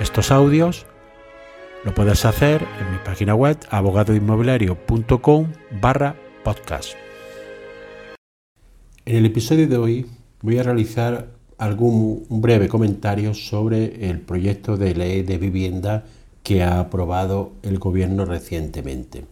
estos audios, lo puedes hacer en mi página web abogadoinmobiliario.com barra podcast. En el episodio de hoy voy a realizar algún breve comentario sobre el proyecto de ley de vivienda que ha aprobado el gobierno recientemente. En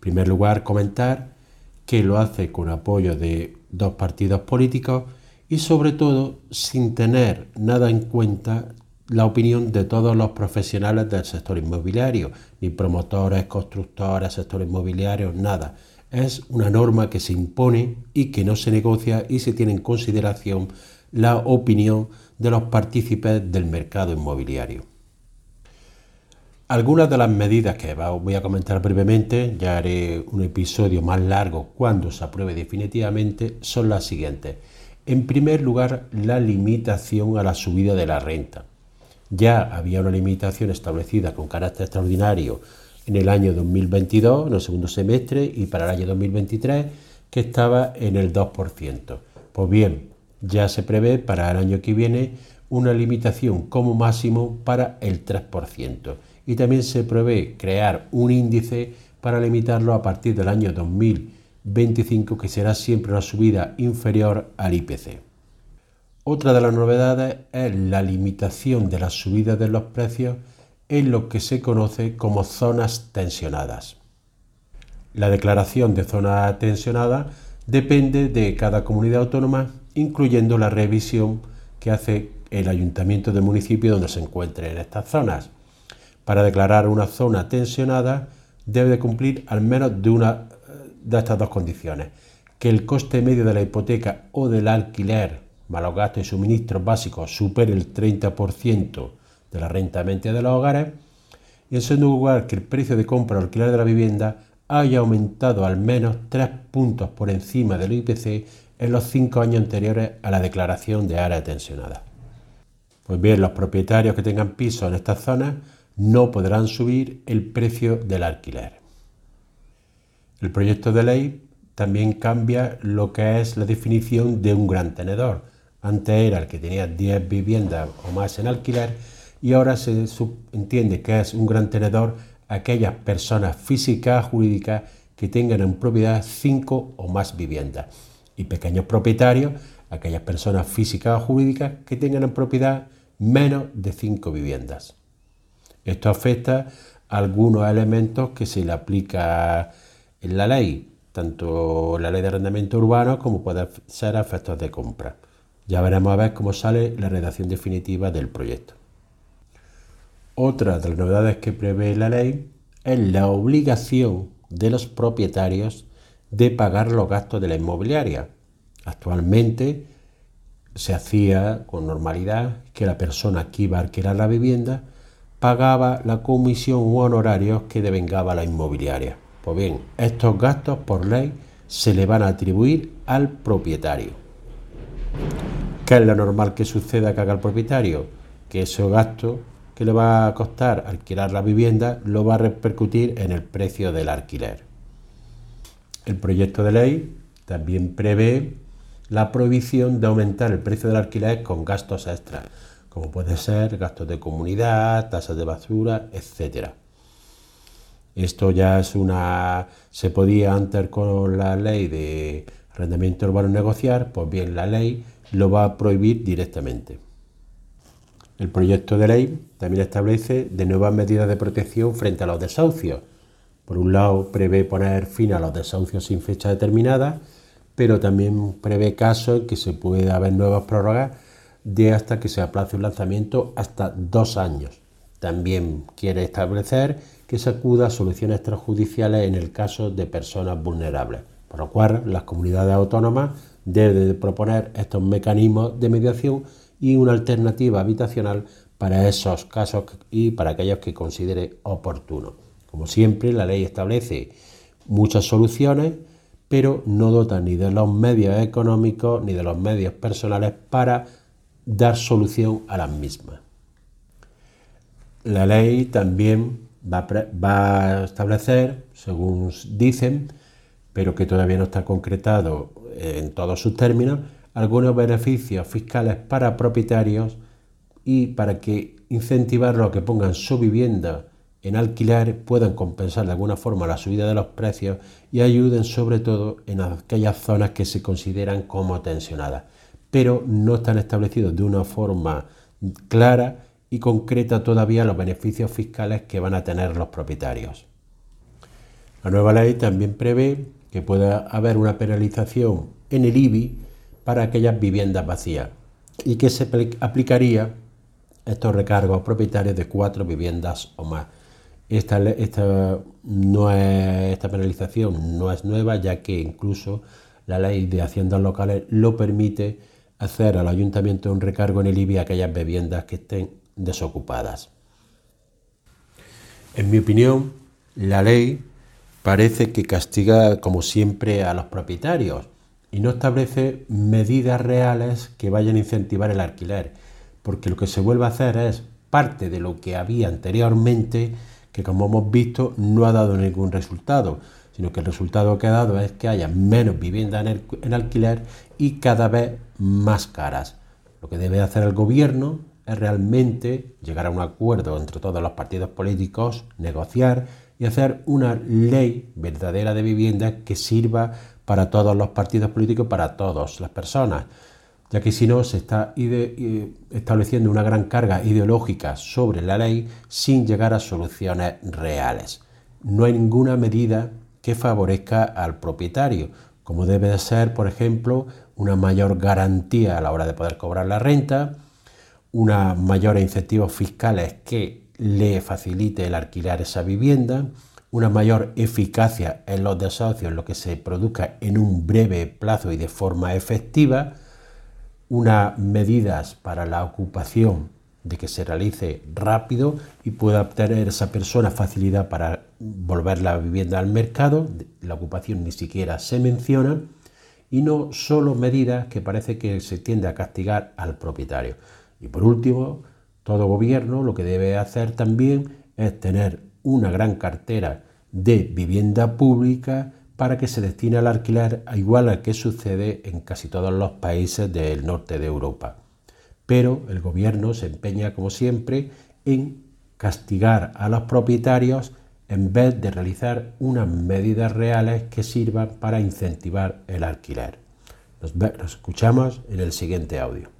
primer lugar, comentar que lo hace con apoyo de dos partidos políticos y sobre todo sin tener nada en cuenta la opinión de todos los profesionales del sector inmobiliario, ni promotores, constructores, sector inmobiliario, nada. Es una norma que se impone y que no se negocia y se tiene en consideración la opinión de los partícipes del mercado inmobiliario. Algunas de las medidas que voy a comentar brevemente, ya haré un episodio más largo cuando se apruebe definitivamente, son las siguientes. En primer lugar, la limitación a la subida de la renta. Ya había una limitación establecida con carácter extraordinario en el año 2022, en el segundo semestre, y para el año 2023, que estaba en el 2%. Pues bien, ya se prevé para el año que viene una limitación como máximo para el 3% y también se prevé crear un índice para limitarlo a partir del año 2025, que será siempre una subida inferior al IPC. Otra de las novedades es la limitación de la subida de los precios en lo que se conoce como zonas tensionadas. La declaración de zona tensionada depende de cada comunidad autónoma, incluyendo la revisión que hace el ayuntamiento del municipio donde se encuentren estas zonas. Para declarar una zona tensionada debe de cumplir al menos de una de estas dos condiciones, que el coste medio de la hipoteca o del alquiler, más los gastos y suministros básicos, supere el 30% de la renta media de los hogares, y en segundo lugar que el precio de compra o alquiler de la vivienda haya aumentado al menos 3 puntos por encima del IPC en los 5 años anteriores a la declaración de área tensionada. Pues bien, los propietarios que tengan pisos en estas zonas no podrán subir el precio del alquiler. El proyecto de ley también cambia lo que es la definición de un gran tenedor. Antes era el que tenía 10 viviendas o más en alquiler y ahora se entiende que es un gran tenedor aquellas personas físicas, jurídicas, que tengan en propiedad 5 o más viviendas. Y pequeños propietarios, aquellas personas físicas o jurídicas que tengan en propiedad menos de 5 viviendas. Esto afecta a algunos elementos que se le aplica en la ley, tanto la ley de arrendamiento urbano como puede ser efectos de compra. Ya veremos a ver cómo sale la redacción definitiva del proyecto. Otra de las novedades que prevé la ley es la obligación de los propietarios de pagar los gastos de la inmobiliaria. Actualmente se hacía con normalidad que la persona que iba a alquilar la vivienda pagaba la comisión u honorarios que devengaba la inmobiliaria. Pues bien, estos gastos por ley se le van a atribuir al propietario. ¿Qué es lo normal que suceda que haga el propietario? Que ese gasto que le va a costar alquilar la vivienda lo va a repercutir en el precio del alquiler. El proyecto de ley también prevé la prohibición de aumentar el precio del alquiler con gastos extras, como puede ser gastos de comunidad, tasas de basura, etcétera. Esto ya es una... se podía antes con la ley de arrendamiento urbano negociar, pues bien, la ley lo va a prohibir directamente. El proyecto de ley también establece de nuevas medidas de protección frente a los desahucios. Por un lado, prevé poner fin a los desahucios sin fecha determinada, pero también prevé casos en que se puede haber nuevas prórrogas de hasta que se aplace un lanzamiento hasta dos años. También quiere establecer que se acuda a soluciones extrajudiciales en el caso de personas vulnerables, por lo cual las comunidades autónomas deben proponer estos mecanismos de mediación y una alternativa habitacional para esos casos y para aquellos que considere oportuno. Como siempre, la ley establece muchas soluciones, pero no dota ni de los medios económicos ni de los medios personales para dar solución a las mismas. La ley también va a, establecer, según dicen, pero que todavía no está concretado en todos sus términos, algunos beneficios fiscales para propietarios y para que incentivarlos a que pongan su vivienda en alquiler puedan compensar de alguna forma la subida de los precios y ayuden sobre todo en aquellas zonas que se consideran como tensionadas, pero no están establecidos de una forma clara y concreta todavía los beneficios fiscales que van a tener los propietarios. La nueva ley también prevé que pueda haber una penalización en el IBI para aquellas viviendas vacías y que se aplicaría estos recargos propietarios de cuatro viviendas o más. Esta, esta, no es, esta penalización no es nueva, ya que incluso la ley de haciendas locales lo permite hacer al ayuntamiento un recargo en el IBI a aquellas viviendas que estén desocupadas. En mi opinión, la ley parece que castiga como siempre a los propietarios y no establece medidas reales que vayan a incentivar el alquiler, porque lo que se vuelve a hacer es parte de lo que había anteriormente, que como hemos visto no ha dado ningún resultado, sino que el resultado que ha dado es que haya menos viviendas en, alquiler y cada vez más caras. Lo que debe hacer el gobierno es realmente llegar a un acuerdo entre todos los partidos políticos, negociar y hacer una ley verdadera de vivienda que sirva para todos los partidos políticos, para todas las personas, ya que si no se está estableciendo una gran carga ideológica sobre la ley sin llegar a soluciones reales. No hay ninguna medida que favorezca al propietario, como debe de ser, por ejemplo, una mayor garantía a la hora de poder cobrar la renta, una mayores incentivos fiscales que le facilite el alquilar esa vivienda, una mayor eficacia en los desahucios, lo que se produzca en un breve plazo y de forma efectiva, unas medidas para la ocupación de que se realice rápido y pueda obtener esa persona facilidad para volver la vivienda al mercado, la ocupación ni siquiera se menciona, y no solo medidas que parece que se tiende a castigar al propietario. Y por último, todo gobierno lo que debe hacer también es tener una gran cartera de vivienda pública para que se destine al alquiler, igual a que sucede en casi todos los países del norte de Europa. Pero el gobierno se empeña, como siempre, en castigar a los propietarios en vez de realizar unas medidas reales que sirvan para incentivar el alquiler. Nos, nos escuchamos en el siguiente audio.